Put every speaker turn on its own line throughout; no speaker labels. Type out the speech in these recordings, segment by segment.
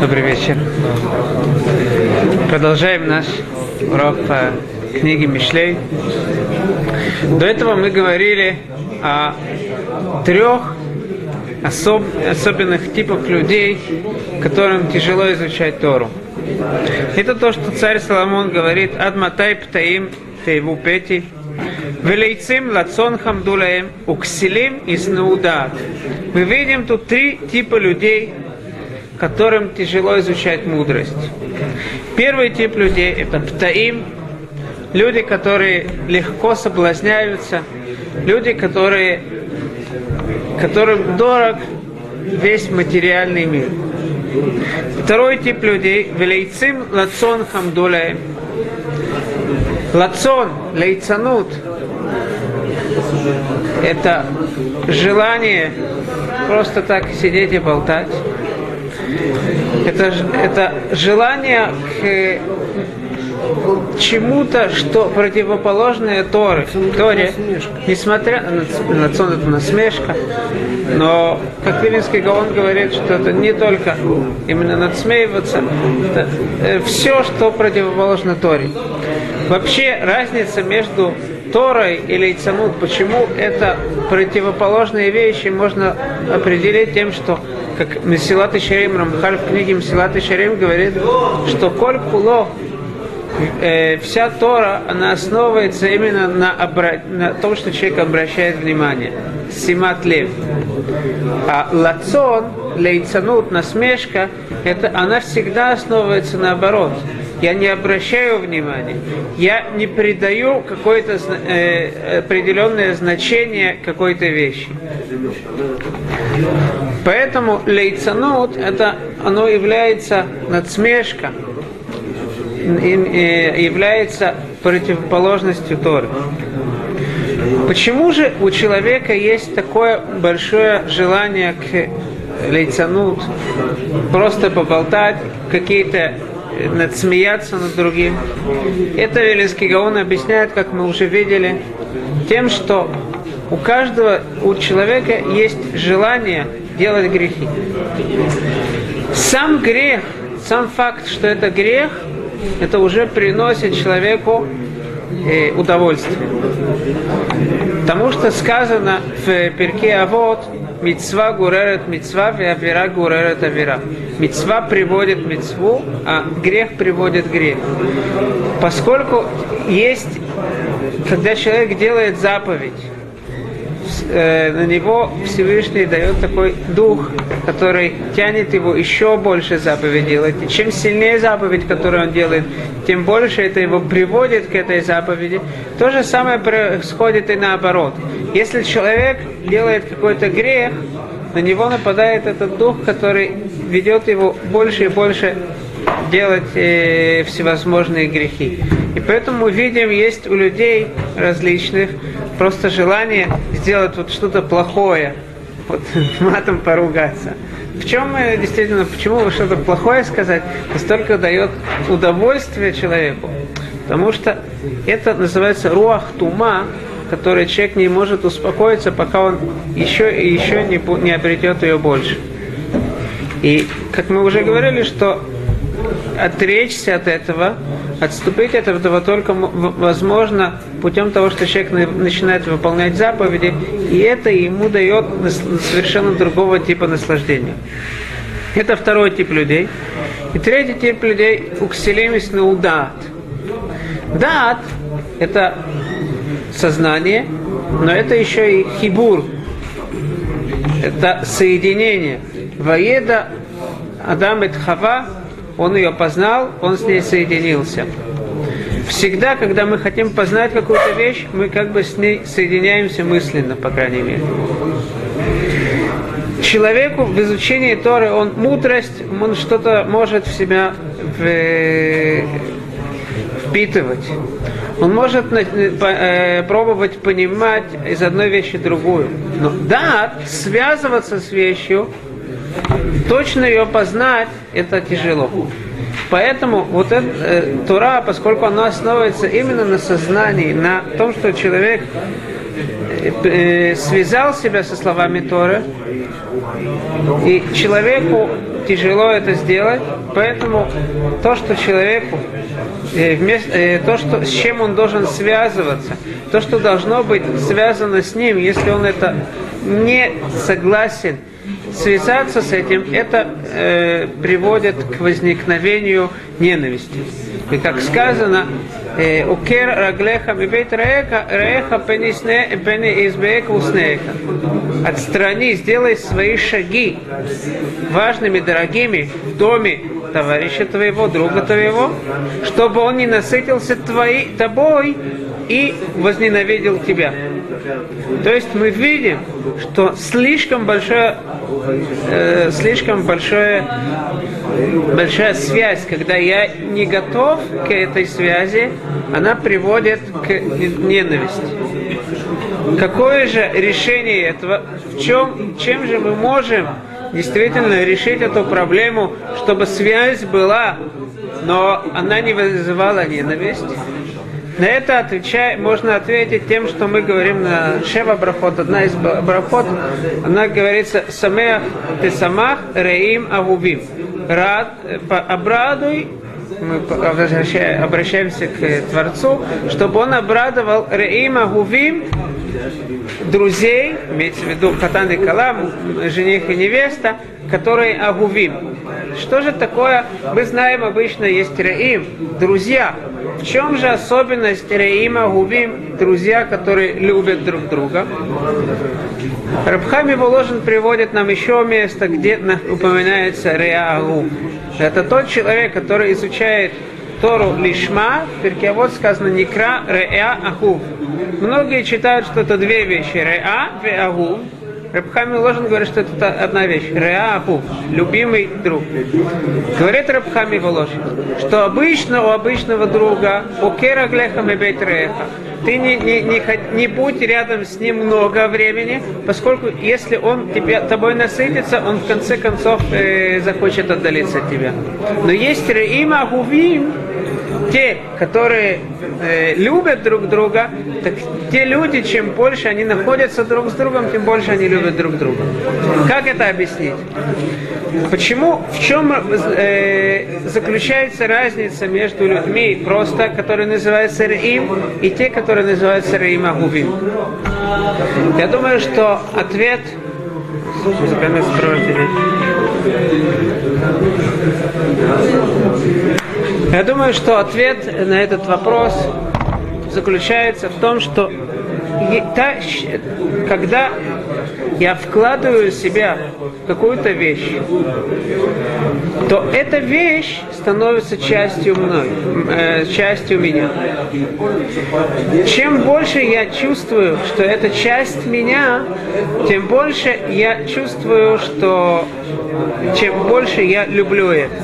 Добрый вечер. Продолжаем наш урок по книге Мишлей. До этого мы говорили о трех особ... особенных типах людей, которым тяжело изучать Тору. Это то, что царь Соломон говорит «Адматай птаим тейву пети» Велейцим лацон хамдулаем уксилим из наудат. Мы видим тут три типа людей, которым тяжело изучать мудрость. Первый тип людей – это птаим, люди, которые легко соблазняются, люди, которые, которым дорог весь материальный мир. Второй тип людей – велейцим лацон хамдулаем. Лацон, лейцанут – это желание просто так сидеть и болтать. Это, это желание к чему-то, что противоположное Торе. Торе, несмотря на, сон это насмешка, но, как Вилинский Гаон говорит, что это не только именно надсмеиваться, это э, все, что противоположно Торе. Вообще разница между Торой или Ицанут, почему это противоположные вещи, можно определить тем, что как Месилат Шарим, Рамхаль в книге Месилат Шарим говорит, что коль куло, э, вся Тора, она основывается именно на, обра... на том, что человек обращает внимание. Симат лев. А лацон, лейцанут, насмешка, это, она всегда основывается наоборот я не обращаю внимания, я не придаю какое-то э, определенное значение какой-то вещи. Поэтому лейцанут, это оно является надсмешка, э, является противоположностью Торы. Почему же у человека есть такое большое желание к лейцанут, просто поболтать, какие-то надсмеяться над другим. Это Велинский Гаон объясняет, как мы уже видели, тем, что у каждого, у человека есть желание делать грехи. Сам грех, сам факт, что это грех, это уже приносит человеку э, удовольствие. Потому что сказано в перке Авод, Мецва гуререт мецва, авера гуререт авера. Мецва приводит мецву, а грех приводит грех. Поскольку есть, когда человек делает заповедь, э, на него Всевышний дает такой дух, который тянет его еще больше заповедь делать. Чем сильнее заповедь, которую он делает, тем больше это его приводит к этой заповеди. То же самое происходит и наоборот. Если человек делает какой-то грех, на него нападает этот дух, который ведет его больше и больше делать э, всевозможные грехи. И поэтому мы видим, есть у людей различных просто желание сделать вот что-то плохое, вот матом поругаться. В чем действительно, почему что-то плохое сказать, настолько дает удовольствие человеку? Потому что это называется руах тума, который человек не может успокоиться, пока он еще и еще не, не обретет ее больше. И как мы уже говорили, что отречься от этого, отступить от этого только возможно путем того, что человек начинает выполнять заповеди, и это ему дает совершенно другого типа наслаждения. Это второй тип людей. И третий тип людей – укселемис наудат. Дат – это сознание, но это еще и хибур. Это соединение. Воеда Адам и Хава он ее познал, он с ней соединился. Всегда, когда мы хотим познать какую-то вещь, мы как бы с ней соединяемся мысленно, по крайней мере. Человеку в изучении Торы, он мудрость, он что-то может в себя впитывать. Он может э, пробовать понимать из одной вещи другую. Но да, связываться с вещью, точно ее познать, это тяжело. Поэтому вот эта э, Тура, поскольку она основывается именно на сознании, на том, что человек э, э, связал себя со словами Торы, и человеку тяжело это сделать, поэтому то, что человеку, э, вместо, э, то, что, с чем он должен связываться, то, что должно быть связано с ним, если он это не согласен связаться с этим, это э, приводит к возникновению ненависти. И как сказано, э, «Укер раглеха мибейт реха пени избеека уснеха». Отстрани, сделай свои шаги важными, дорогими в доме товарища твоего, друга твоего, чтобы он не насытился твоей, тобой и возненавидел тебя. То есть мы видим, что слишком большое, э, слишком большое, большая связь, когда я не готов к этой связи, она приводит к ненависти. Какое же решение этого? В чем, чем же мы можем действительно решить эту проблему, чтобы связь была, но она не вызывала ненависть? На это отвечай, можно ответить тем, что мы говорим на Шева Брахот. Одна из брахот, она говорится «Самеах ты самах реим авубим». Рад, обрадуй, мы обращаемся к Творцу, чтобы он обрадовал реим авубим друзей, имеется в виду Хатан и Калам, жених и невеста, которые агувим. Что же такое? Мы знаем обычно есть Раим, друзья. В чем же особенность Раима Агувим, друзья, которые любят друг друга? Рабхами Воложин приводит нам еще место, где упоминается Реа Агу. Это тот человек, который изучает Тору Лишма, в Перкиавод сказано Никра Реа Аху. Многие читают, что это две вещи. Реа и Агу. Рабхами Ложин говорит, что это одна вещь. Реаху, любимый друг. Говорит Рабхами Воложин, что обычно у обычного друга, у кера глехам и реха, ты не, не, не, не будь рядом с ним много времени, поскольку если он тебя, тобой насытится, он в конце концов э, захочет отдалиться от тебя. Но есть Реима Агувим, те, которые э, любят друг друга, так те люди, чем больше они находятся друг с другом, тем больше они любят друг друга. Как это объяснить? Почему, в чем э, заключается разница между людьми просто, которые называются Раим, и те, которые называются Раим Агувим? Я думаю, что ответ сопровождение. Я думаю, что ответ на этот вопрос заключается в том, что когда я вкладываю себя в какую-то вещь, то эта вещь становится частью мной, э, частью меня. Чем больше я чувствую, что это часть меня, тем больше я чувствую, что чем больше я люблю это.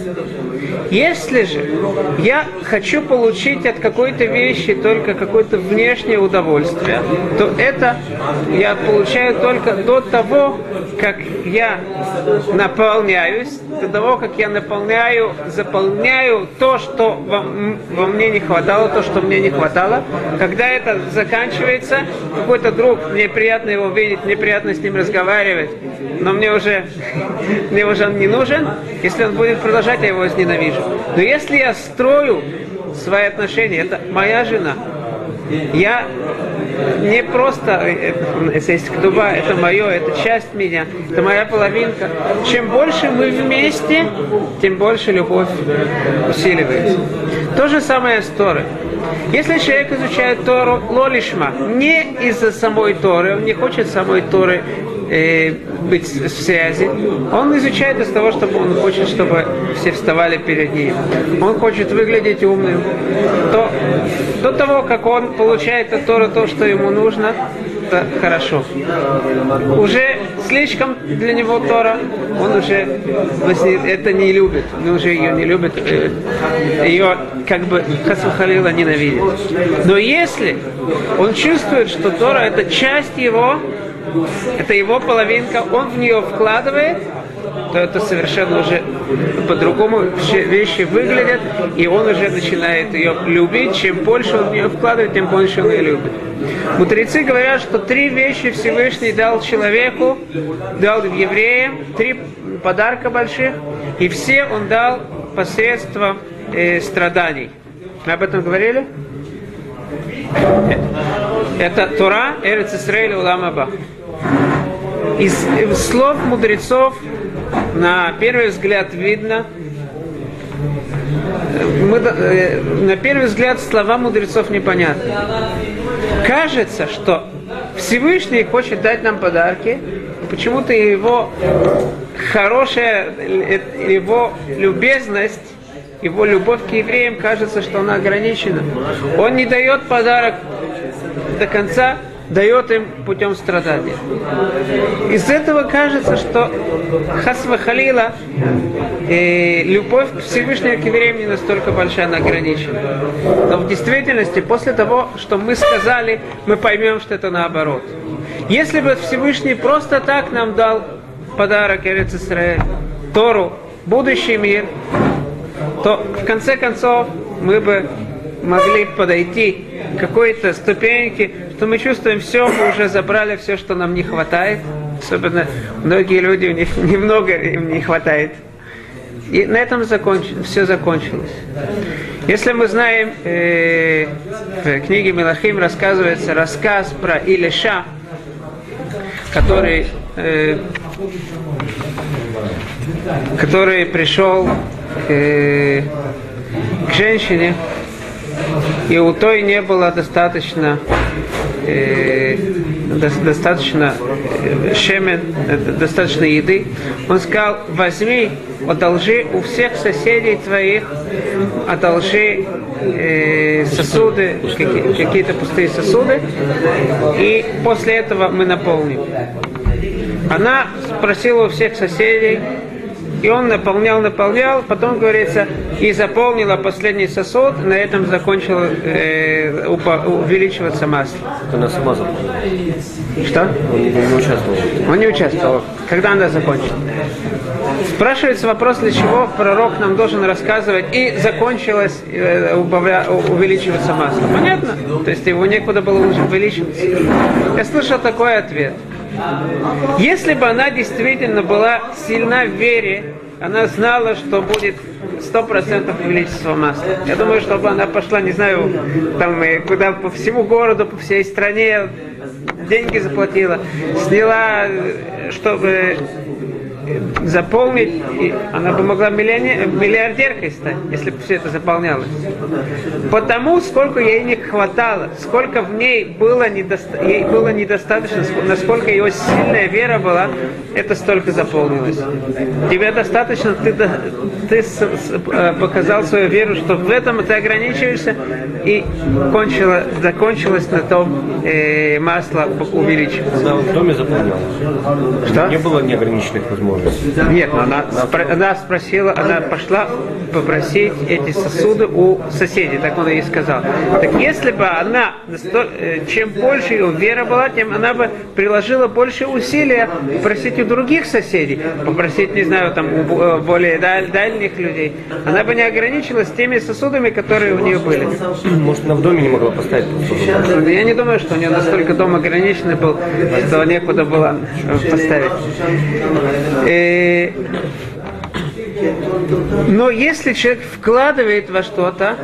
Если же я хочу получить от какой-то вещи только какое-то внешнее удовольствие, то это я получаю только до того, как я наполняюсь, до того, как я наполняю, заполняю то, что во, во мне не хватало, то, что мне не хватало. Когда это заканчивается, какой-то друг, мне приятно его видеть, мне приятно с ним разговаривать, но мне уже, мне уже он не нужен. Если он будет продолжать, я его возненавижу. Но если я строю свои отношения, это моя жена, я не просто, э, если ктуба, это мое, это часть меня, это моя половинка. Чем больше мы вместе, тем больше любовь усиливается. То же самое с Торой. Если человек изучает Тору лолишма, не из-за самой Торы, он не хочет самой Торы э, быть в связи. Он изучает из того, чтобы он хочет, чтобы все вставали перед ним. Он хочет выглядеть умным. То, до того, как он получает от Тора то, что ему нужно, это хорошо. Уже слишком для него Тора, он уже это не любит, он уже ее не любит, ее как бы Хасухалила ненавидит. Но если он чувствует, что Тора это часть его, это его половинка, он в нее вкладывает, то это совершенно уже по-другому вещи выглядят, и он уже начинает ее любить. Чем больше он в нее вкладывает, тем больше он ее любит. Мудрецы говорят, что три вещи Всевышний дал человеку, дал евреям, три подарка больших, и все он дал посредством э, страданий. Мы об этом говорили? Это Тора, Эрец Исраиль, Улам Аба. Из, слов мудрецов на первый взгляд видно, мы, э, на первый взгляд слова мудрецов непонятны. Кажется, что Всевышний хочет дать нам подарки, почему-то его хорошая, э, его любезность, его любовь к евреям кажется, что она ограничена. Он не дает подарок до конца, дает им путем страдания. Из этого кажется, что Хасва Халила, э, любовь к Всевышнему к евреям не настолько большая, она ограничена. Но в действительности, после того, что мы сказали, мы поймем, что это наоборот. Если бы Всевышний просто так нам дал подарок Эрец Исраэль, Тору, будущий мир, то в конце концов мы бы могли подойти к какой-то ступеньке, что мы чувствуем все, мы уже забрали все, что нам не хватает. Особенно многие люди, у них немного им не хватает. И на этом законч... все закончилось. Если мы знаем, э, в книге Милахим рассказывается рассказ про Илиша, который, э, который пришел э, к женщине, и у той не было достаточно э, достаточно э, шемен, э, достаточно еды. Он сказал, возьми, одолжи у всех соседей твоих, одолжи э, сосуды, какие, какие-то пустые сосуды, и после этого мы наполним. Она спросила у всех соседей, и он наполнял, наполнял, потом говорится, и заполнила последний сосуд, на этом закончил э, увеличиваться масло.
Она сама
заполнила. Что?
Он не, не участвовал.
Он не участвовал. Когда она закончит? Спрашивается вопрос, для чего пророк нам должен рассказывать, и закончилось э, убавля, увеличиваться масло. Понятно? То есть его некуда было увеличиваться. Я слышал такой ответ – если бы она действительно была сильна в вере, она знала, что будет сто процентов количество масла. Я думаю, чтобы она пошла, не знаю, там куда по всему городу, по всей стране, деньги заплатила, сняла, чтобы заполнить, и она бы могла миллиардеркой стать, если бы все это заполнялось. Потому сколько ей не хватало, сколько в ней было, недоста... ей было недостаточно, насколько ее сильная вера была, это столько заполнилось. Тебе достаточно, ты, ты э, показал свою веру, что в этом ты ограничиваешься, и кончила, закончилось на том э, масло увеличивается.
Она в доме заполнялась?
Что?
Не было неограниченных возможностей.
Нет, она, спро- она спросила, она пошла попросить эти сосуды у соседей, так он ей сказал. Так если бы она, э, чем больше ее вера была, тем она бы приложила больше усилия просить у других соседей, попросить, не знаю, там, у э, более даль- дальних людей. Она бы не ограничилась теми сосудами, которые у нее были.
Может, она в доме не могла поставить?
Я не думаю, что у нее настолько дом ограниченный был, что некуда было поставить. Э, но если человек вкладывает во что-то,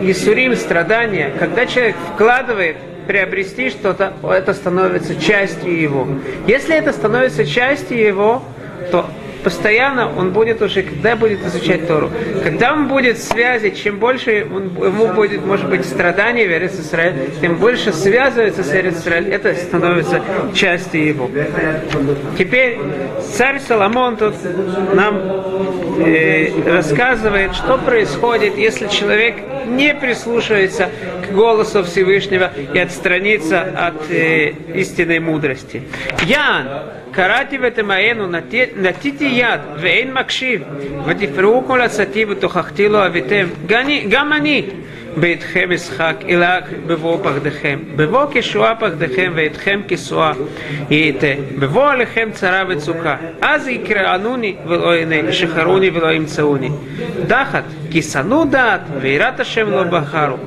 Исурим, страдания, когда человек вкладывает приобрести что-то, это становится частью его. Если это становится частью его, то постоянно он будет уже, когда будет изучать Тору, когда он будет в связи, чем больше он, ему будет, может быть, страдания в Эрец тем больше связывается с Эрец это становится частью его. Теперь царь Соломон тут нам э, рассказывает, что происходит, если человек не прислушивается к голосу Всевышнего и отстранится от э, истинной мудрости. Ян, קראתי ותמאנו, נטיתי יד ואין מקשיב, ותפרעו כל עצתי ותוכחתי לא אביתם, גם אני ביתכם אשחק, אלא בבוא פחדכם. בבוא כשועה פחדכם ואתכם כשועה ייתה. בבוא עליכם צרה וצוקה. אז יקראנוני ולא עיני, שחרוני ולא ימצאוני. דחת, כי שנאו דעת, ויראת השם לא בחרו.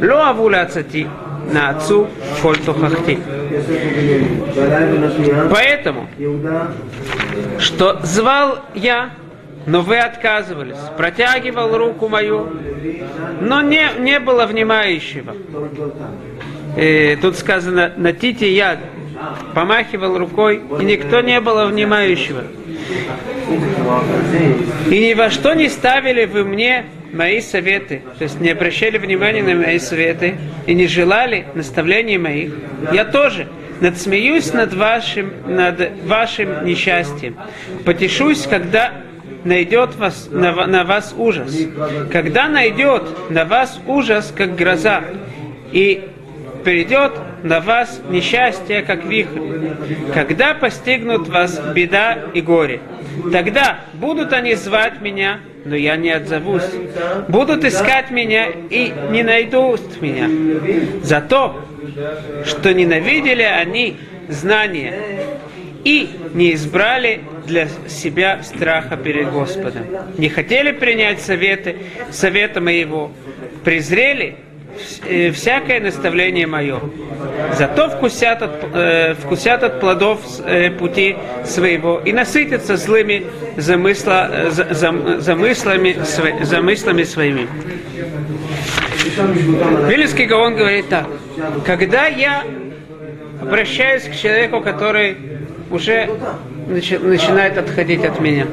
לא אהבו לעצתי, нацу коль тухахти. Поэтому что звал я, но вы отказывались, протягивал руку мою, но не, не было внимающего. И тут сказано, на тите я помахивал рукой, и никто не было внимающего. И ни во что не ставили вы мне мои советы, то есть не обращали внимания на мои советы и не желали наставлений моих. Я тоже надсмеюсь над вашим, над вашим несчастьем. Потешусь, когда найдет вас, на, на вас ужас. Когда найдет на вас ужас, как гроза, и придет на вас несчастье, как вихрь. Когда постигнут вас беда и горе, тогда будут они звать меня, но я не отзовусь. Будут искать меня и не найдут меня. За то, что ненавидели они знания и не избрали для себя страха перед Господом. Не хотели принять советы, совета моего, презрели всякое наставление мое. Зато вкусят от, э, вкусят от плодов э, пути своего и насытятся злыми замысла, э, за, за, замыслами, сво, замыслами своими. Вилинский Гаон говорит так. Когда я обращаюсь к человеку, который уже начинает отходить от меня,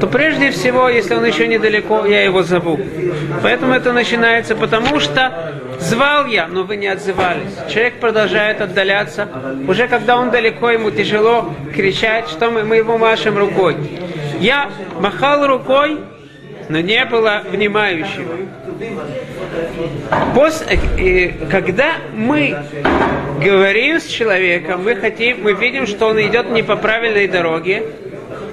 то прежде всего, если он еще недалеко, я его зову. Поэтому это начинается, потому что звал я, но вы не отзывались. Человек продолжает отдаляться. Уже когда он далеко, ему тяжело кричать, что мы, мы его машем рукой. Я махал рукой, но не было внимающего. После, э, когда мы говорим с человеком, мы хотим, мы видим, что он идет не по правильной дороге,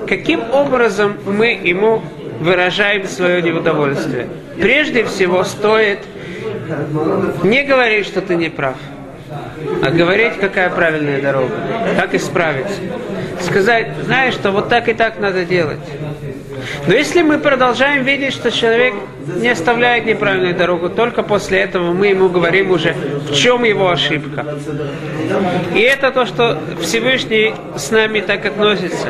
каким образом мы ему выражаем свое неудовольствие? Прежде всего стоит не говорить, что ты не прав, а говорить, какая правильная дорога, как исправиться. Сказать, знаешь, что вот так и так надо делать. Но если мы продолжаем видеть, что человек не оставляет неправильную дорогу, только после этого мы ему говорим уже, в чем его ошибка. И это то, что Всевышний с нами так относится.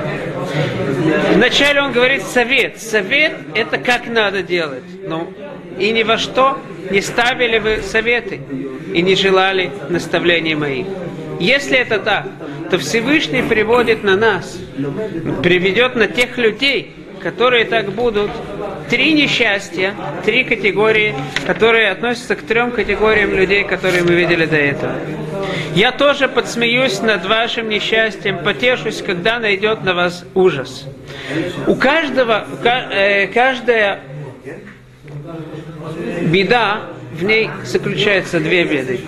Вначале он говорит совет. Совет – это как надо делать. Ну, и ни во что не ставили вы советы и не желали наставления моих. Если это так, то Всевышний приводит на нас, приведет на тех людей, которые так будут, три несчастья, три категории, которые относятся к трем категориям людей, которые мы видели до этого. Я тоже подсмеюсь над вашим несчастьем, потешусь, когда найдет на вас ужас. У каждого, э, каждая беда, в ней заключаются две беды.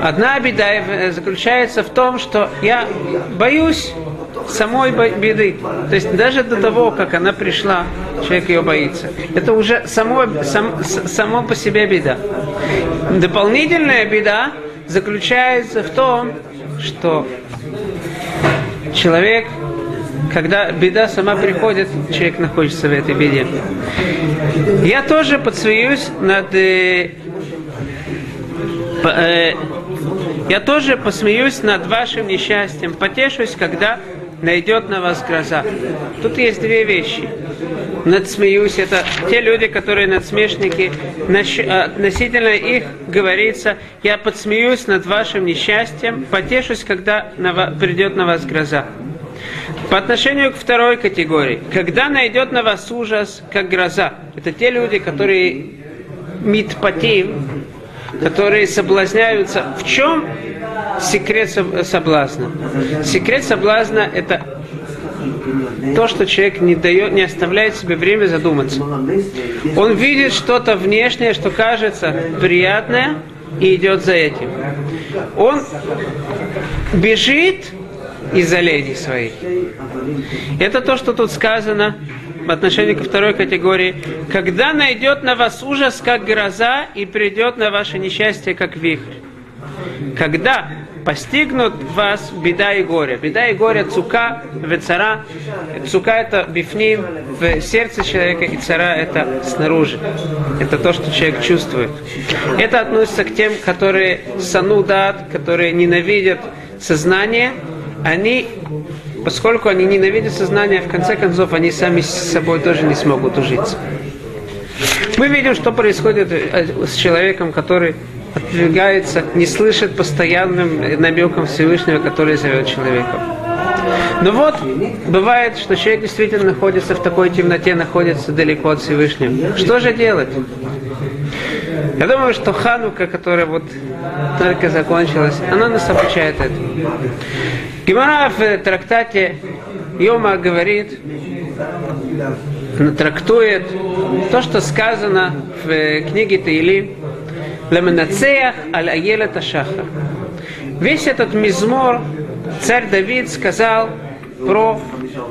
Одна беда заключается в том, что я боюсь самой беды. То есть даже до того, как она пришла, человек ее боится. Это уже само, сам, само по себе беда. Дополнительная беда заключается в том, что человек, когда беда сама приходит, человек находится в этой беде. Я тоже подсвоюсь над э, э, я тоже посмеюсь над вашим несчастьем, потешусь, когда найдет на вас гроза. Тут есть две вещи. Надсмеюсь, это те люди, которые надсмешники, а, относительно их говорится, я подсмеюсь над вашим несчастьем, потешусь, когда на вас, придет на вас гроза. По отношению к второй категории, когда найдет на вас ужас, как гроза, это те люди, которые митпатим, которые соблазняются. В чем секрет соблазна? Секрет соблазна – это то, что человек не, дает, не оставляет себе время задуматься. Он видит что-то внешнее, что кажется приятное, и идет за этим. Он бежит из-за леди. Это то, что тут сказано в отношении ко второй категории. Когда найдет на вас ужас, как гроза, и придет на ваше несчастье, как вихрь. Когда постигнут вас беда и горе. Беда и горе цука, вецара. Цука это бифним, в сердце человека, и цара это снаружи. Это то, что человек чувствует. Это относится к тем, которые санудат, которые ненавидят сознание, они поскольку они ненавидят сознание, в конце концов они сами с собой тоже не смогут ужиться. Мы видим, что происходит э, с человеком, который отвергается, не слышит постоянным намеком Всевышнего, который зовет человека. Но вот бывает, что человек действительно находится в такой темноте, находится далеко от Всевышнего. Что же делать? Я думаю, что Ханука, которая вот только закончилась, она нас обучает этому. Гимара в трактате Йома говорит, трактует то, что сказано в книге Таили, Ламенацеях аль Аелет Ашахар. Весь этот мизмор царь Давид сказал про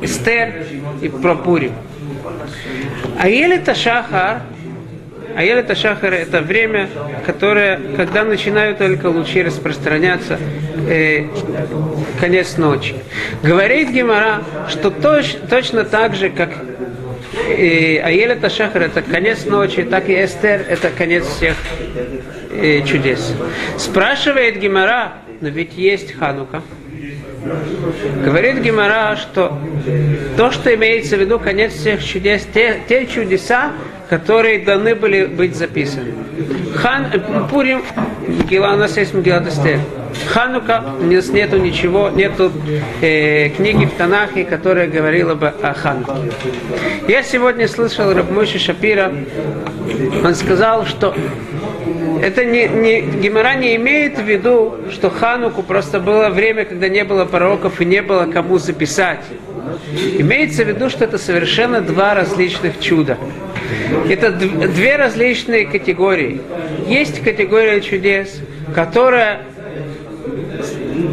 Эстер и про Пурим. Аелет Ашахар Аелет Ашахар это время, которое, когда начинают только лучи распространяться, э, конец ночи. Говорит Гемора, что точ, точно так же, как и Аелет Ашахар это конец ночи, так и Эстер это конец всех э, чудес. Спрашивает Гемора, но ведь есть Ханука. Говорит Гемора, что то, что имеется в виду конец всех чудес, те, те чудеса, которые должны были быть записаны. Хан, Пурим, Мгила, у нас есть Мгила Эстер. Ханука, у нас нету ничего, нету э, книги в Танахе, которая говорила бы о Хануке. Я сегодня слышал Рабмойши Шапира, он сказал, что это не, не, Гемора не имеет в виду, что Хануку просто было время, когда не было пророков и не было кому записать. Имеется в виду, что это совершенно два различных чуда. Это две различные категории. Есть категория чудес, которая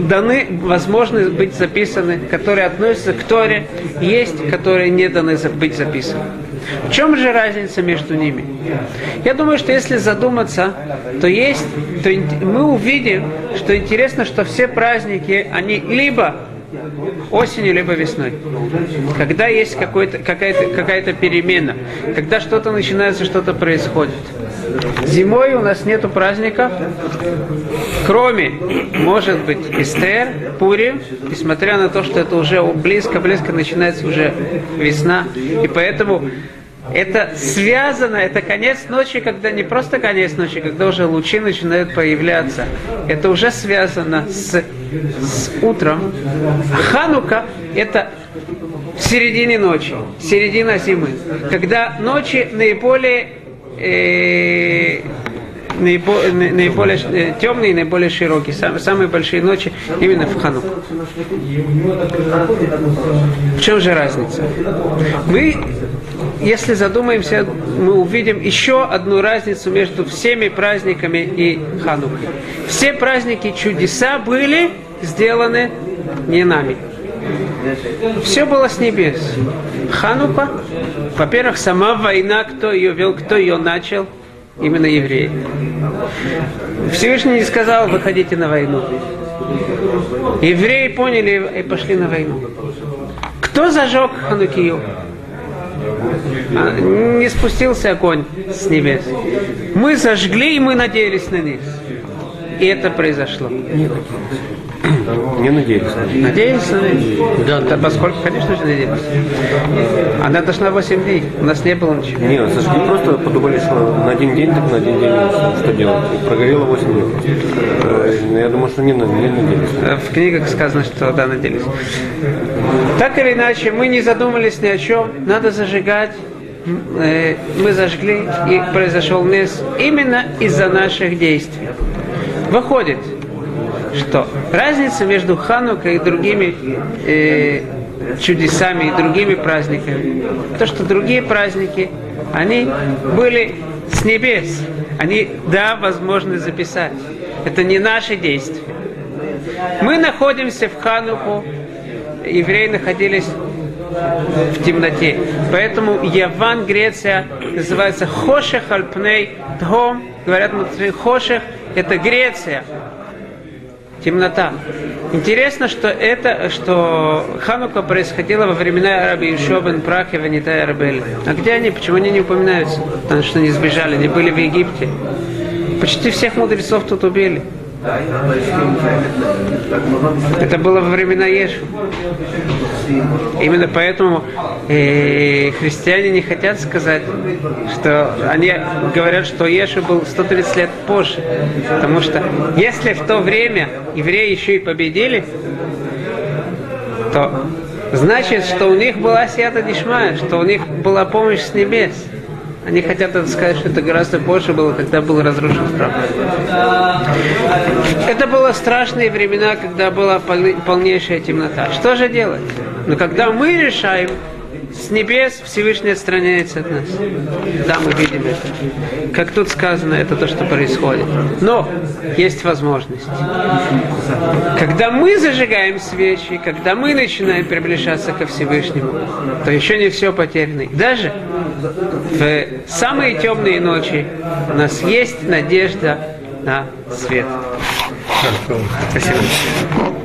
даны возможность быть записаны, которые относятся к Торе, есть, которые не даны быть записаны. В чем же разница между ними? Я думаю, что если задуматься, то есть, то мы увидим, что интересно, что все праздники, они либо осенью, либо весной. Когда есть какая-то какая перемена, когда что-то начинается, что-то происходит. Зимой у нас нету праздника, кроме, может быть, Эстер, Пури, несмотря на то, что это уже близко-близко начинается уже весна, и поэтому это связано, это конец ночи, когда не просто конец ночи, когда уже лучи начинают появляться. Это уже связано с, с утром. Ханука это в середине ночи, середина зимы, когда ночи наиболее э, наиболее э, темные и наиболее широкие, самые, самые большие ночи именно в Хану. В чем же разница? Мы, если задумаемся, мы увидим еще одну разницу между всеми праздниками и Ханукой. Все праздники чудеса были сделаны не нами. Все было с небес. Ханука, во-первых, сама война, кто ее вел, кто ее начал – именно евреи. Всевышний не сказал, выходите на войну. Евреи поняли и пошли на войну. Кто зажег Ханукию? А, не спустился огонь с небес. Мы зажгли, и мы надеялись на них. И это произошло.
Не надеялись.
Надеялись на Да, да, поскольку, конечно же, надеялись. Она должна 8 дней. У нас не было ничего.
Нет, сожгли просто подумали, что на один день, так на один день что делать. Прогорело 8 дней. Э, я думаю, что не, не надеялись.
Э, в книгах сказано, что да, надеялись. Так или иначе, мы не задумались ни о чем. Надо зажигать э, мы зажгли, и произошел нес именно из-за наших действий. Выходит, что разница между Ханукой и другими э, чудесами и другими праздниками, то, что другие праздники, они были с небес. Они, да, возможно записать. Это не наши действия. Мы находимся в Хануку, евреи находились в темноте. Поэтому Яван, Греция, называется Хошех Альпней Тхом. Говорят, Хошех – это Греция темнота. Интересно, что это, что Ханука происходила во времена Раби Ишо бен Прах и Ванита Арабель. А где они? Почему они не упоминаются? Потому что они сбежали, они были в Египте. Почти всех мудрецов тут убили. Это было во времена Ешу. Именно поэтому э, христиане не хотят сказать, что они говорят, что Ешу был 130 лет позже. Потому что если в то время евреи еще и победили, то значит, что у них была сията дишмая, что у них была помощь с небес. Они хотят сказать, что это гораздо позже было, когда был разрушен храм. Это было страшные времена, когда была полнейшая темнота. Что же делать? Но когда мы решаем, с небес Всевышний отстраняется от нас. Да, мы видим это. Как тут сказано, это то, что происходит. Но есть возможность. Когда мы зажигаем свечи, когда мы начинаем приближаться ко Всевышнему, то еще не все потеряно. Даже в самые темные ночи у нас есть надежда на свет. Спасибо.